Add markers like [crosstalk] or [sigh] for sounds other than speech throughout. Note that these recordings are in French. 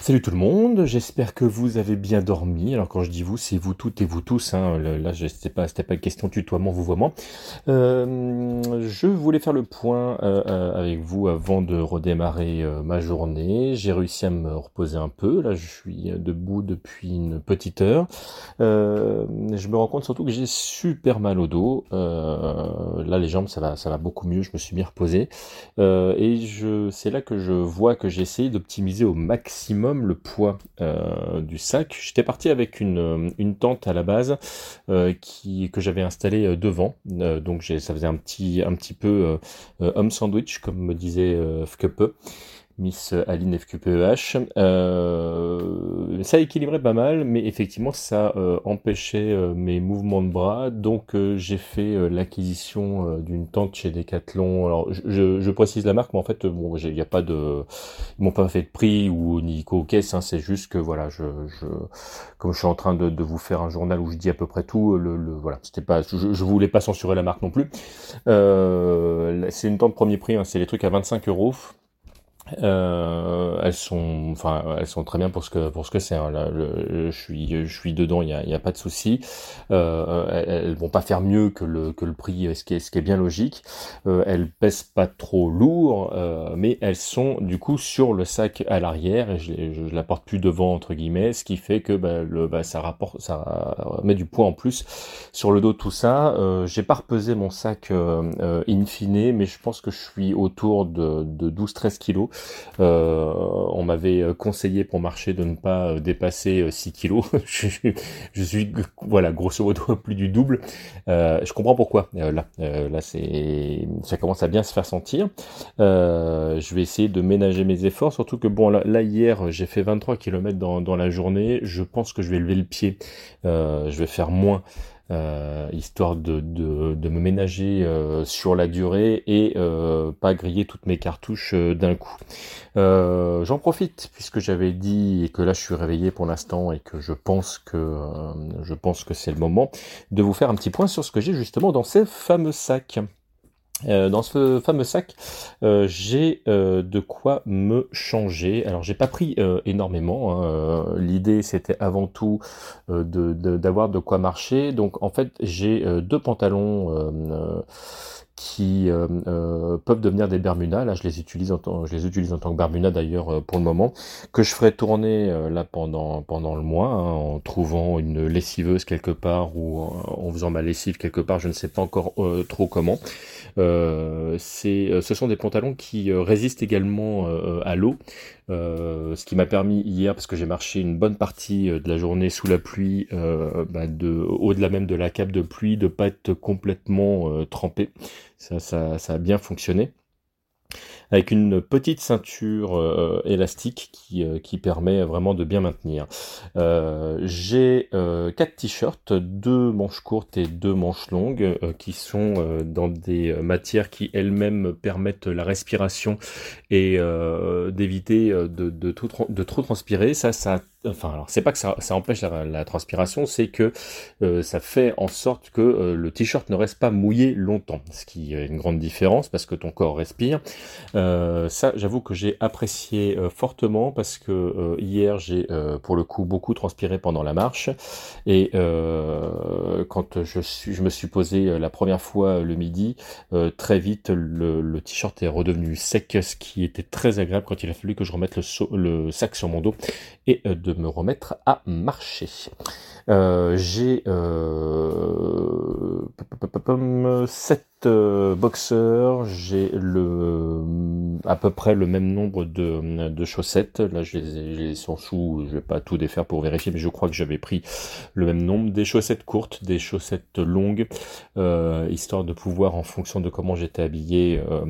Salut tout le monde, j'espère que vous avez bien dormi. Alors quand je dis vous, c'est vous toutes et vous tous. Hein. Là, c'était pas, c'était pas question tutoiement, vouvoiement. Euh, je voulais faire le point euh, euh, avec vous avant de redémarrer euh, ma journée. J'ai réussi à me reposer un peu. Là, je suis debout depuis une petite heure. je me rends compte surtout que j'ai super mal au dos. là, les jambes, ça va, ça va beaucoup mieux. Je me suis bien reposé. et je, c'est là que je vois que j'ai essayé d'optimiser au maximum le poids euh, du sac. J'étais parti avec une, euh, tente à la base euh, qui, que j'avais installée devant. donc ça faisait un petit, un petit peu homme sandwich, comme me disait Fkepe. Miss Aline FQPEH. Euh, ça équilibrait pas mal, mais effectivement ça euh, empêchait euh, mes mouvements de bras, donc euh, j'ai fait l'acquisition d'une tente chez Decathlon. Alors je, précise la marque, mais en fait bon, il n'y a pas de, ils m'ont pas fait de prix ou ni co-caisse, hein, c'est juste que voilà, je, comme je suis en train de, de, vous faire un journal où je dis à peu près tout, le, le voilà, c'était pas, je, je voulais pas censurer la marque non plus. c'est une tente premier prix, hein, c'est les trucs à 25 euros. Euh, elles sont, enfin, elles sont très bien pour ce que pour ce que c'est. Hein. je suis, je suis dedans, il y a, y a, pas de souci. Euh, elles, vont pas faire mieux que le que le prix, ce qui est ce qui est bien logique. Euh, elles pèsent pas trop lourd, euh, mais elles sont du coup sur le sac à l'arrière et je, je, je, la porte plus devant entre guillemets, ce qui fait que bah, le, bah, ça rapporte, ça met du poids en plus sur le dos. Tout ça, euh, j'ai pas repesé mon sac euh, in fine, mais je pense que je suis autour de, de 12-13 kilos. Euh, on m'avait conseillé pour marcher de ne pas euh, dépasser 6 euh, kilos. [laughs] je, suis, voilà, grosso modo [laughs] plus du double. je comprends pourquoi. là, là, c'est, ça commence à bien se faire sentir. je vais essayer de ménager mes efforts, surtout que bon, là, hier, j'ai fait 23 km dans, dans la journée. Je pense que je vais lever le pied. je vais faire moins. Euh, histoire de, de, de, me ménager euh, sur la durée et euh, pas griller toutes mes cartouches d'un coup. J'en profite puisque j'avais dit et que là je suis réveillé pour l'instant et que je pense que je pense que c'est le moment de vous faire un petit point sur ce que j'ai justement dans ces fameux sacs. Euh, dans ce fameux sac, euh, j'ai euh, de quoi me changer. Alors j'ai pas pris énormément. Hein. L'idée c'était avant tout d'avoir de, de, quoi marcher. Donc en fait j'ai deux pantalons qui euh, euh, peuvent devenir des Bermudas. Là, je les utilise en tant, je les utilise en tant que Bermuda d'ailleurs euh, pour le moment, que je ferai tourner là pendant pendant le mois hein, en trouvant une lessiveuse quelque part ou en faisant ma lessive quelque part. Je ne sais pas encore trop comment. c'est, ce sont des pantalons qui résistent également à l'eau. Euh, ce qui m'a permis hier, parce que j'ai marché une bonne partie de la journée sous la pluie, euh, bah de, au-delà même de la cape de pluie, de pas être complètement trempé. Ça, ça a bien fonctionné avec une petite ceinture euh, élastique qui, euh, qui permet vraiment de bien maintenir. Euh, j'ai quatre t-shirts, deux manches courtes et deux manches longues, qui sont dans des matières qui elles-mêmes permettent la respiration et d'éviter de, de, de trop transpirer. Ça, ça enfin alors c'est pas que ça, ça empêche la, transpiration, c'est que ça fait en sorte que le t-shirt ne reste pas mouillé longtemps, ce qui est une grande différence parce que ton corps respire. Euh, ça, j'avoue que j'ai apprécié fortement parce que hier j'ai pour le coup beaucoup transpiré pendant la marche et quand je me suis posé la première fois le midi, très vite le, t-shirt est redevenu sec, ce qui était très agréable quand il a fallu que je remette le, le sac sur mon dos et de me remettre à marcher. Euh, j'ai euh, 7 euh, boxeurs, j'ai le à peu près le même nombre de, de chaussettes. Là, je les, je les sous, je vais pas tout défaire pour vérifier, mais je crois que j'avais pris le même nombre. Des chaussettes courtes, des chaussettes longues, euh, histoire de pouvoir, en fonction de comment j'étais habillé, euh,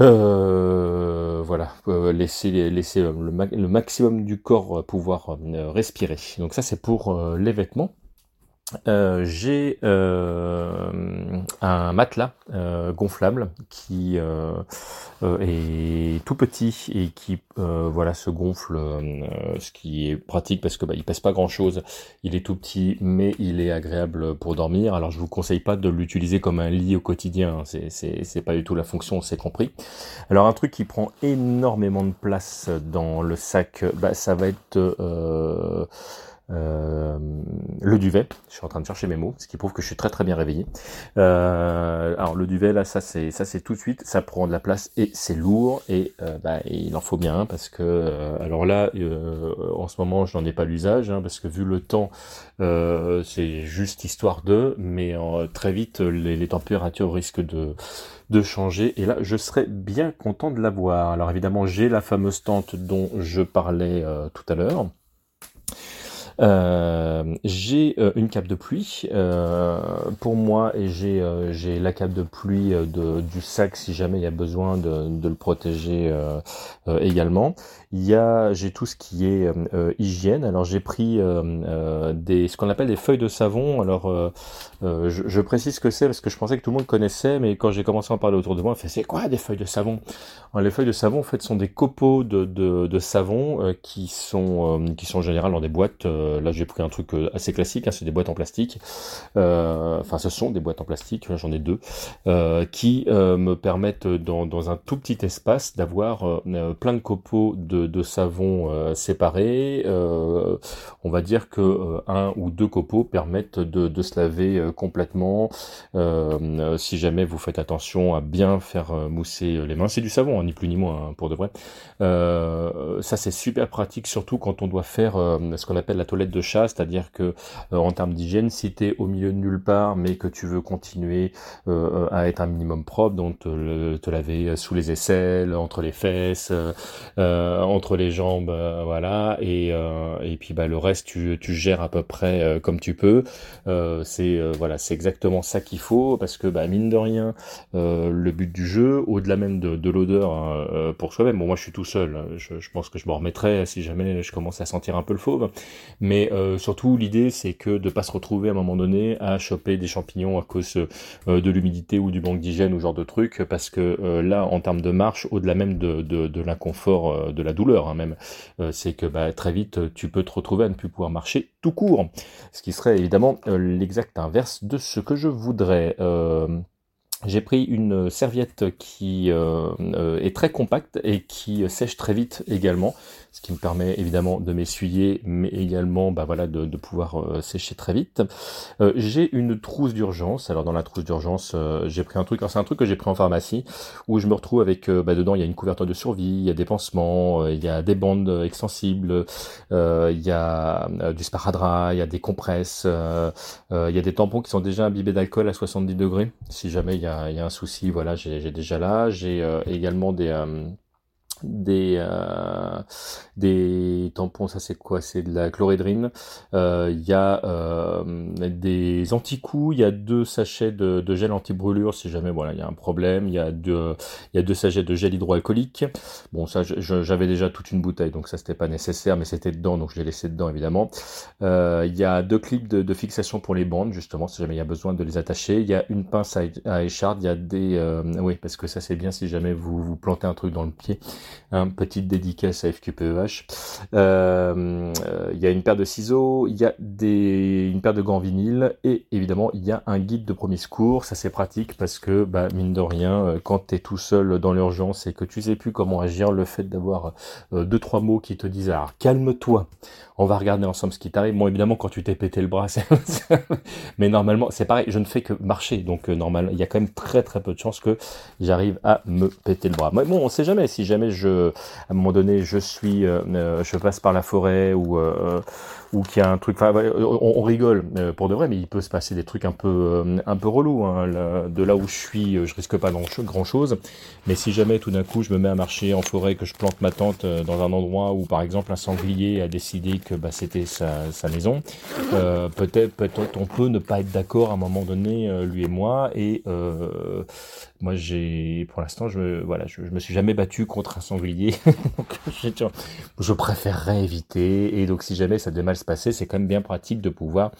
euh, voilà, laisser, laisser le, le, maximum du corps pouvoir respirer. Donc ça c'est pour les vêtements. Euh, j'ai euh, un matelas euh, gonflable qui est tout petit et qui voilà se gonfle, ce qui est pratique parce que bah, il pèse pas grand chose. Il est tout petit, mais il est agréable pour dormir. Alors je vous conseille pas de l'utiliser comme un lit au quotidien. Hein. C'est c'est pas du tout la fonction, c'est compris. Alors un truc qui prend énormément de place dans le sac, bah, ça va être euh, le duvet, je suis en train de chercher mes mots, ce qui prouve que je suis très très bien réveillé. Euh, alors le duvet là, ça c'est ça c'est tout de suite, ça prend de la place et c'est lourd et, euh, bah, il en faut bien parce que alors là en ce moment je n'en ai pas l'usage hein, parce que vu le temps c'est juste histoire de, mais très vite les, les, températures risquent de de changer et là je serais bien content de l'avoir. Alors évidemment j'ai la fameuse tente dont je parlais tout à l'heure. Euh, j'ai euh, une cape de pluie euh, pour moi et j'ai j'ai la cape de pluie de, du sac si jamais il y a besoin de, de le protéger également. Il y j'ai tout ce qui est hygiène. Alors j'ai pris des ce qu'on appelle des feuilles de savon. Alors je, précise ce que c'est parce que je pensais que tout le monde connaissait, mais quand j'ai commencé à en parler autour de moi, on fait c'est quoi des feuilles de savon? Les feuilles de savon en fait sont des copeaux de, de, savon qui sont qui sont en général dans des boîtes euh, là, j'ai pris un truc euh, assez classique, hein, c'est des boîtes en plastique. Euh, enfin, ce sont des boîtes en plastique, j'en ai deux, qui me permettent dans, un tout petit espace d'avoir plein de copeaux de, savon séparés. on va dire que un ou deux copeaux permettent de, se laver complètement. si jamais vous faites attention à bien faire mousser les mains, c'est du savon, hein, ni plus ni moins hein, pour de vrai. ça c'est super pratique, surtout quand on doit faire ce qu'on appelle la de chat, c'est-à-dire que euh, en termes d'hygiène, si tu es au milieu de nulle part, mais que tu veux continuer euh, à être un minimum propre, donc te, laver sous les aisselles, entre les fesses, euh, entre les jambes, voilà, et, et puis bah, le reste, tu, tu gères à peu près comme tu peux. c'est voilà, c'est exactement ça qu'il faut, parce que bah, mine de rien, le but du jeu, au-delà même de, de l'odeur hein, pour soi-même, bon moi je suis tout seul, hein, je, je pense que je m'en remettrai si jamais je commence à sentir un peu le fauve, mais mais euh, surtout, l'idée, c'est que de pas se retrouver à un moment donné à choper des champignons à cause euh, de l'humidité ou du manque d'hygiène ou genre de trucs, parce que euh, là, en termes de marche, au-delà même de, de, de l'inconfort, de la douleur hein, même, c'est que bah, très vite, tu peux te retrouver à ne plus pouvoir marcher tout court, ce qui serait évidemment l'exact inverse de ce que je voudrais. J'ai pris une serviette qui est très compacte et qui sèche très vite également ce qui me permet évidemment de m'essuyer, mais également bah voilà de, pouvoir euh, sécher très vite. Euh, j'ai une trousse d'urgence. Alors dans la trousse d'urgence, euh, j'ai pris un truc. c'est un truc que j'ai pris en pharmacie où je me retrouve avec bah, dedans il y a une couverture de survie, il y a des pansements, il y a des bandes extensibles, il y a du sparadrap, il y a des compresses, il y a des tampons qui sont déjà imbibés d'alcool à 70 degrés. Si jamais il y a, il y a un souci, voilà, j'ai déjà là. J'ai également des des euh, des tampons ça c'est quoi? C'est de la chlorédrine euh, il y a euh, des anti-coups il y a deux sachets de, gel anti-brûlure si jamais voilà il y a un problème. Il y a deux il y a deux sachets de gel hydroalcoolique. Bon ça j'avais déjà toute une bouteille donc ça c'était pas nécessaire mais c'était dedans donc je l'ai laissé dedans évidemment. Il y a deux clips de, fixation pour les bandes justement si jamais il y a besoin de les attacher. Il y a une pince à, à écharde il y a des oui parce que ça c'est bien si jamais vous vous plantez un truc dans le pied un petite dédicace à FQPEH. Euh, il y a une paire de ciseaux, il y a des, une paire de gants vinyle et évidemment il y a un guide de premier secours. Ça c'est pratique parce que bah, mine de rien, euh, quand tu es tout seul dans l'urgence et que tu sais plus comment agir, le fait d'avoir euh, deux trois mots qui te disent alors calme-toi, on va regarder ensemble ce qui t'arrive. Bon évidemment quand tu t'es pété le bras, [laughs] mais normalement c'est pareil, je ne fais que marcher donc normal, il y a quand même très très peu de chances que j'arrive à me péter le bras. bon on sait jamais si jamais je à un moment donné, je suis, euh, euh, je passe par la forêt ou euh, ou qu'il y a un truc. On, rigole pour de vrai, mais il peut se passer des trucs un peu un peu relous. Hein. de là où je suis, je risque pas grand chose. Mais si jamais tout d'un coup je me mets à marcher en forêt, que je plante ma tente dans un endroit où par exemple un sanglier a décidé que bah, c'était sa, sa, maison, peut-être peut-être on peut ne pas être d'accord à un moment donné lui et moi et moi j'ai pour l'instant je voilà je, me suis jamais battu contre un sanglier. [laughs] Donc je préférerais éviter et donc si jamais ça devait mal se passer c'est quand même bien pratique de pouvoir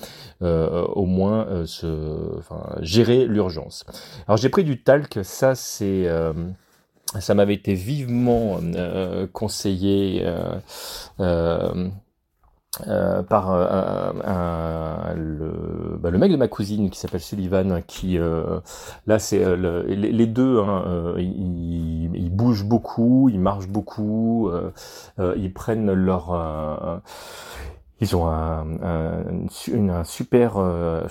euh, au moins euh, se enfin, gérer l'urgence. Alors j'ai pris du talc. Ça c'est euh, ça m'avait été vivement euh, conseillé euh, euh, par euh, bah, le, mec de ma cousine qui s'appelle Sullivan, qui euh, là c'est les, les, deux, hein, ils, bougent beaucoup, ils marchent beaucoup, ils prennent leur ils ont un, un, un super. Euh,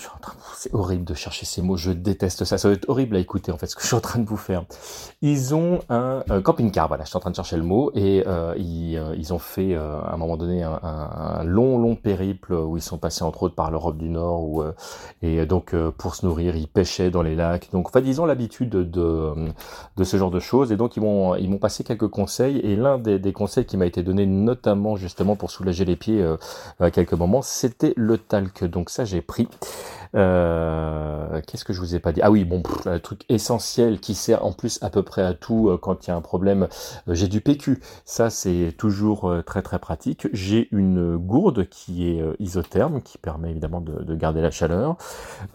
c'est horrible de chercher ces mots. Je déteste ça. Ça doit être horrible à écouter en fait ce que je suis en train de vous faire. Ils ont un, camping-car. Voilà, je suis en train de chercher le mot et euh, ils, euh, ils, ont fait euh, à un moment donné un, un, long long périple où ils sont passés entre autres par l'Europe du Nord où et donc pour se nourrir ils pêchaient dans les lacs. Donc en fait ils ont l'habitude de, de, ce genre de choses et donc ils m'ont ils m'ont passé quelques conseils et l'un des, des conseils qui m'a été donné notamment justement pour soulager les pieds à quelques moments, c'était le talc. Donc ça, j'ai pris. Euh, qu'est-ce que je vous ai pas dit? Ah oui, bon, un truc essentiel qui sert en plus à peu près à tout euh, quand il y a un problème. Euh, j'ai du PQ. Ça, c'est toujours très très pratique. J'ai une gourde qui est isotherme, qui permet évidemment de, garder la chaleur.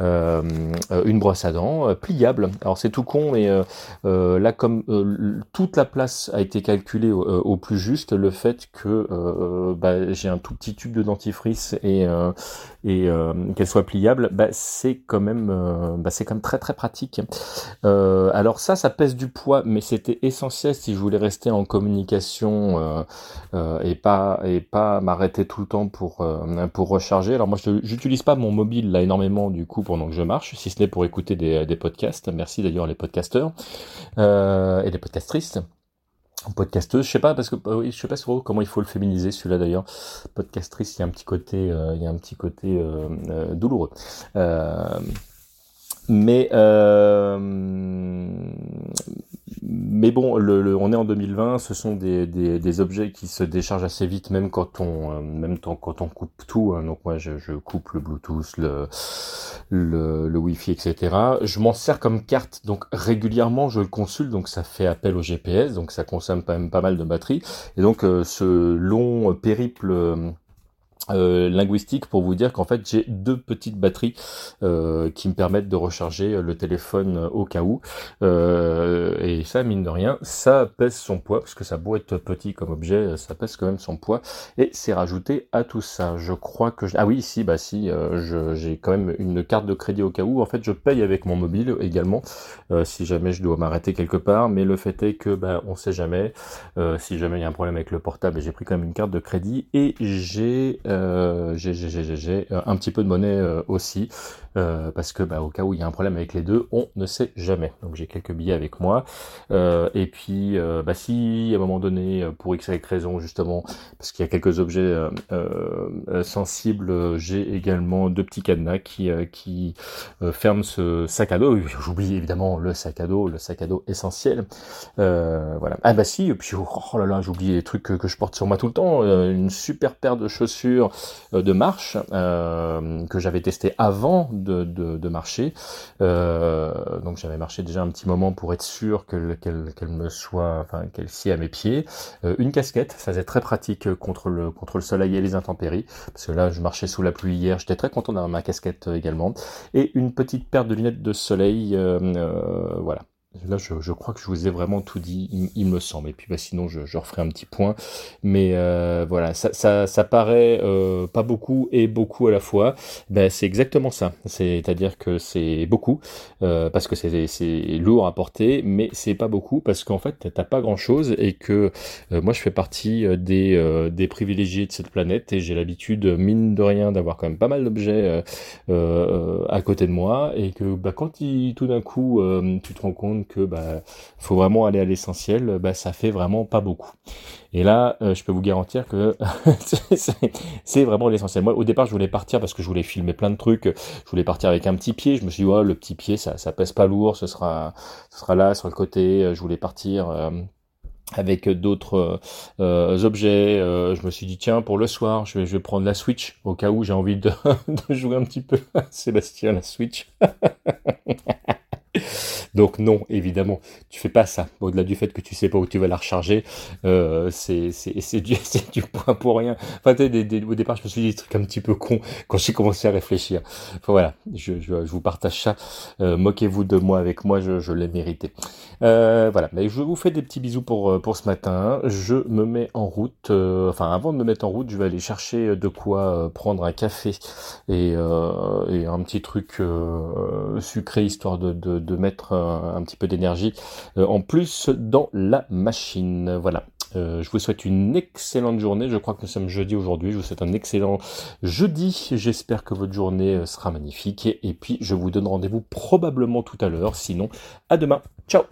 une brosse à dents pliable. Alors c'est tout con, mais là, comme toute la place a été calculée au, plus juste, le fait que bah, j'ai un tout petit tube de dentifrice et, et qu'elle soit pliable, bah, bah, c'est quand même, euh, bah, c'est quand même très très pratique. Euh, alors ça, ça pèse du poids, mais c'était essentiel si je voulais rester en communication euh, et pas et pas m'arrêter tout le temps pour pour recharger. Alors moi, je j'utilise pas mon mobile là énormément du coup pendant que je marche, si ce n'est pour écouter des, des podcasts. Merci d'ailleurs les podcasteurs et les podcastrices podcasteuse, je sais pas parce que oui, je sais pas trop comment il faut le féminiser celui-là d'ailleurs. Podcastrice, il y a un petit côté, euh, il y a un petit côté euh, euh, douloureux. Mais mais bon, le, on est en 2020, ce sont des, des, des, objets qui se déchargent assez vite, même quand on, euh, même quand on coupe tout. Hein. donc moi, je, je, coupe le Bluetooth, le, le, le Wi-Fi, etc. Je m'en sers comme carte, donc régulièrement, je le consulte, donc ça fait appel au GPS, donc ça consomme quand même pas mal de batterie. Et donc euh, ce long périple euh, euh, linguistique pour vous dire qu'en fait j'ai deux petites batteries euh, qui me permettent de recharger le téléphone au cas où. Euh, et ça mine de rien ça pèse son poids parce que ça beau être petit comme objet ça pèse quand même son poids. Et c'est rajouté à tout ça. Je crois que je... ah oui si bah si j'ai quand même une carte de crédit au cas où. En fait je paye avec mon mobile également si jamais je dois m'arrêter quelque part. Mais le fait est que bah on sait jamais. Si jamais il y a un problème avec le portable j'ai pris quand même une carte de crédit et j'ai euh, j'ai euh, un petit peu de monnaie euh, aussi, parce que bah, au cas où il y a un problème avec les deux, on ne sait jamais. Donc j'ai quelques billets avec moi. et puis bah, si à un moment donné, pour x, y raison justement, parce qu'il y a quelques objets sensibles, j'ai également deux petits cadenas qui, ferment ce sac à dos. J'oublie évidemment le sac à dos, le sac à dos essentiel. voilà. Ah bah si, et puis oh, oh là là, j'ai oublié les trucs que, je porte sur moi tout le temps. une super paire de chaussures euh, de marche euh, que j'avais testé avant de, marcher. Euh, donc j'avais marché déjà un petit moment pour être sûr qu'elle me soit, enfin qu'elle s'y à mes pieds. une casquette, ça c'est très pratique contre le contre le soleil et les intempéries, parce que là je marchais sous la pluie hier, j'étais très content d'avoir ma casquette également. Et une petite paire de lunettes de soleil, voilà. Là, je, je, crois que je vous ai vraiment tout dit, il, me semble. Et puis, bah, sinon, je, je, referai un petit point. Mais euh, voilà, ça, ça, ça paraît euh, pas beaucoup et beaucoup à la fois. Ben, c'est exactement ça. C'est-à-dire que c'est beaucoup euh, parce que c'est lourd à porter, mais c'est pas beaucoup parce qu'en fait, t'as pas grand-chose et que euh, moi, je fais partie euh, des, euh, des privilégiés de cette planète et j'ai l'habitude, mine de rien, d'avoir quand même pas mal d'objets à côté de moi et que bah, quand il, tout d'un coup, tu te rends compte que bah faut vraiment aller à l'essentiel, bah ça fait vraiment pas beaucoup. Et là, euh, je peux vous garantir que [laughs] c'est vraiment l'essentiel. Moi, au départ, je voulais partir parce que je voulais filmer plein de trucs. Je voulais partir avec un petit pied. Je me suis dit, oh, le petit pied, ça, ça pèse pas lourd. Ce sera, ce sera là sur le côté. Je voulais partir. Euh, avec d'autres euh, objets. je me suis dit tiens pour le soir je vais, je vais prendre la Switch au cas où j'ai envie de, [laughs] jouer un petit peu Sébastien la Switch. [laughs] Donc non, évidemment, tu fais pas ça. Au-delà du fait que tu sais pas où tu vas la recharger, euh, c'est du, [laughs] du point pour rien. Enfin, au départ, je me suis dit des trucs un petit peu cons quand j'ai commencé à réfléchir. Enfin voilà, je, je, vous partage ça. Euh, moquez-vous de moi avec moi, je, l'ai mérité. Euh, voilà, mais je vous fais des petits bisous pour, pour ce matin. Je me mets en route. Enfin, avant de me mettre en route, je vais aller chercher de quoi prendre un café et, et un petit truc sucré histoire de, de, de mettre un, petit peu d'énergie en plus dans la machine. Voilà. je vous souhaite une excellente journée. Je crois que nous sommes jeudi aujourd'hui. Je vous souhaite un excellent jeudi. J'espère que votre journée sera magnifique. Et puis, je vous donne rendez-vous probablement tout à l'heure. Sinon, à demain. Ciao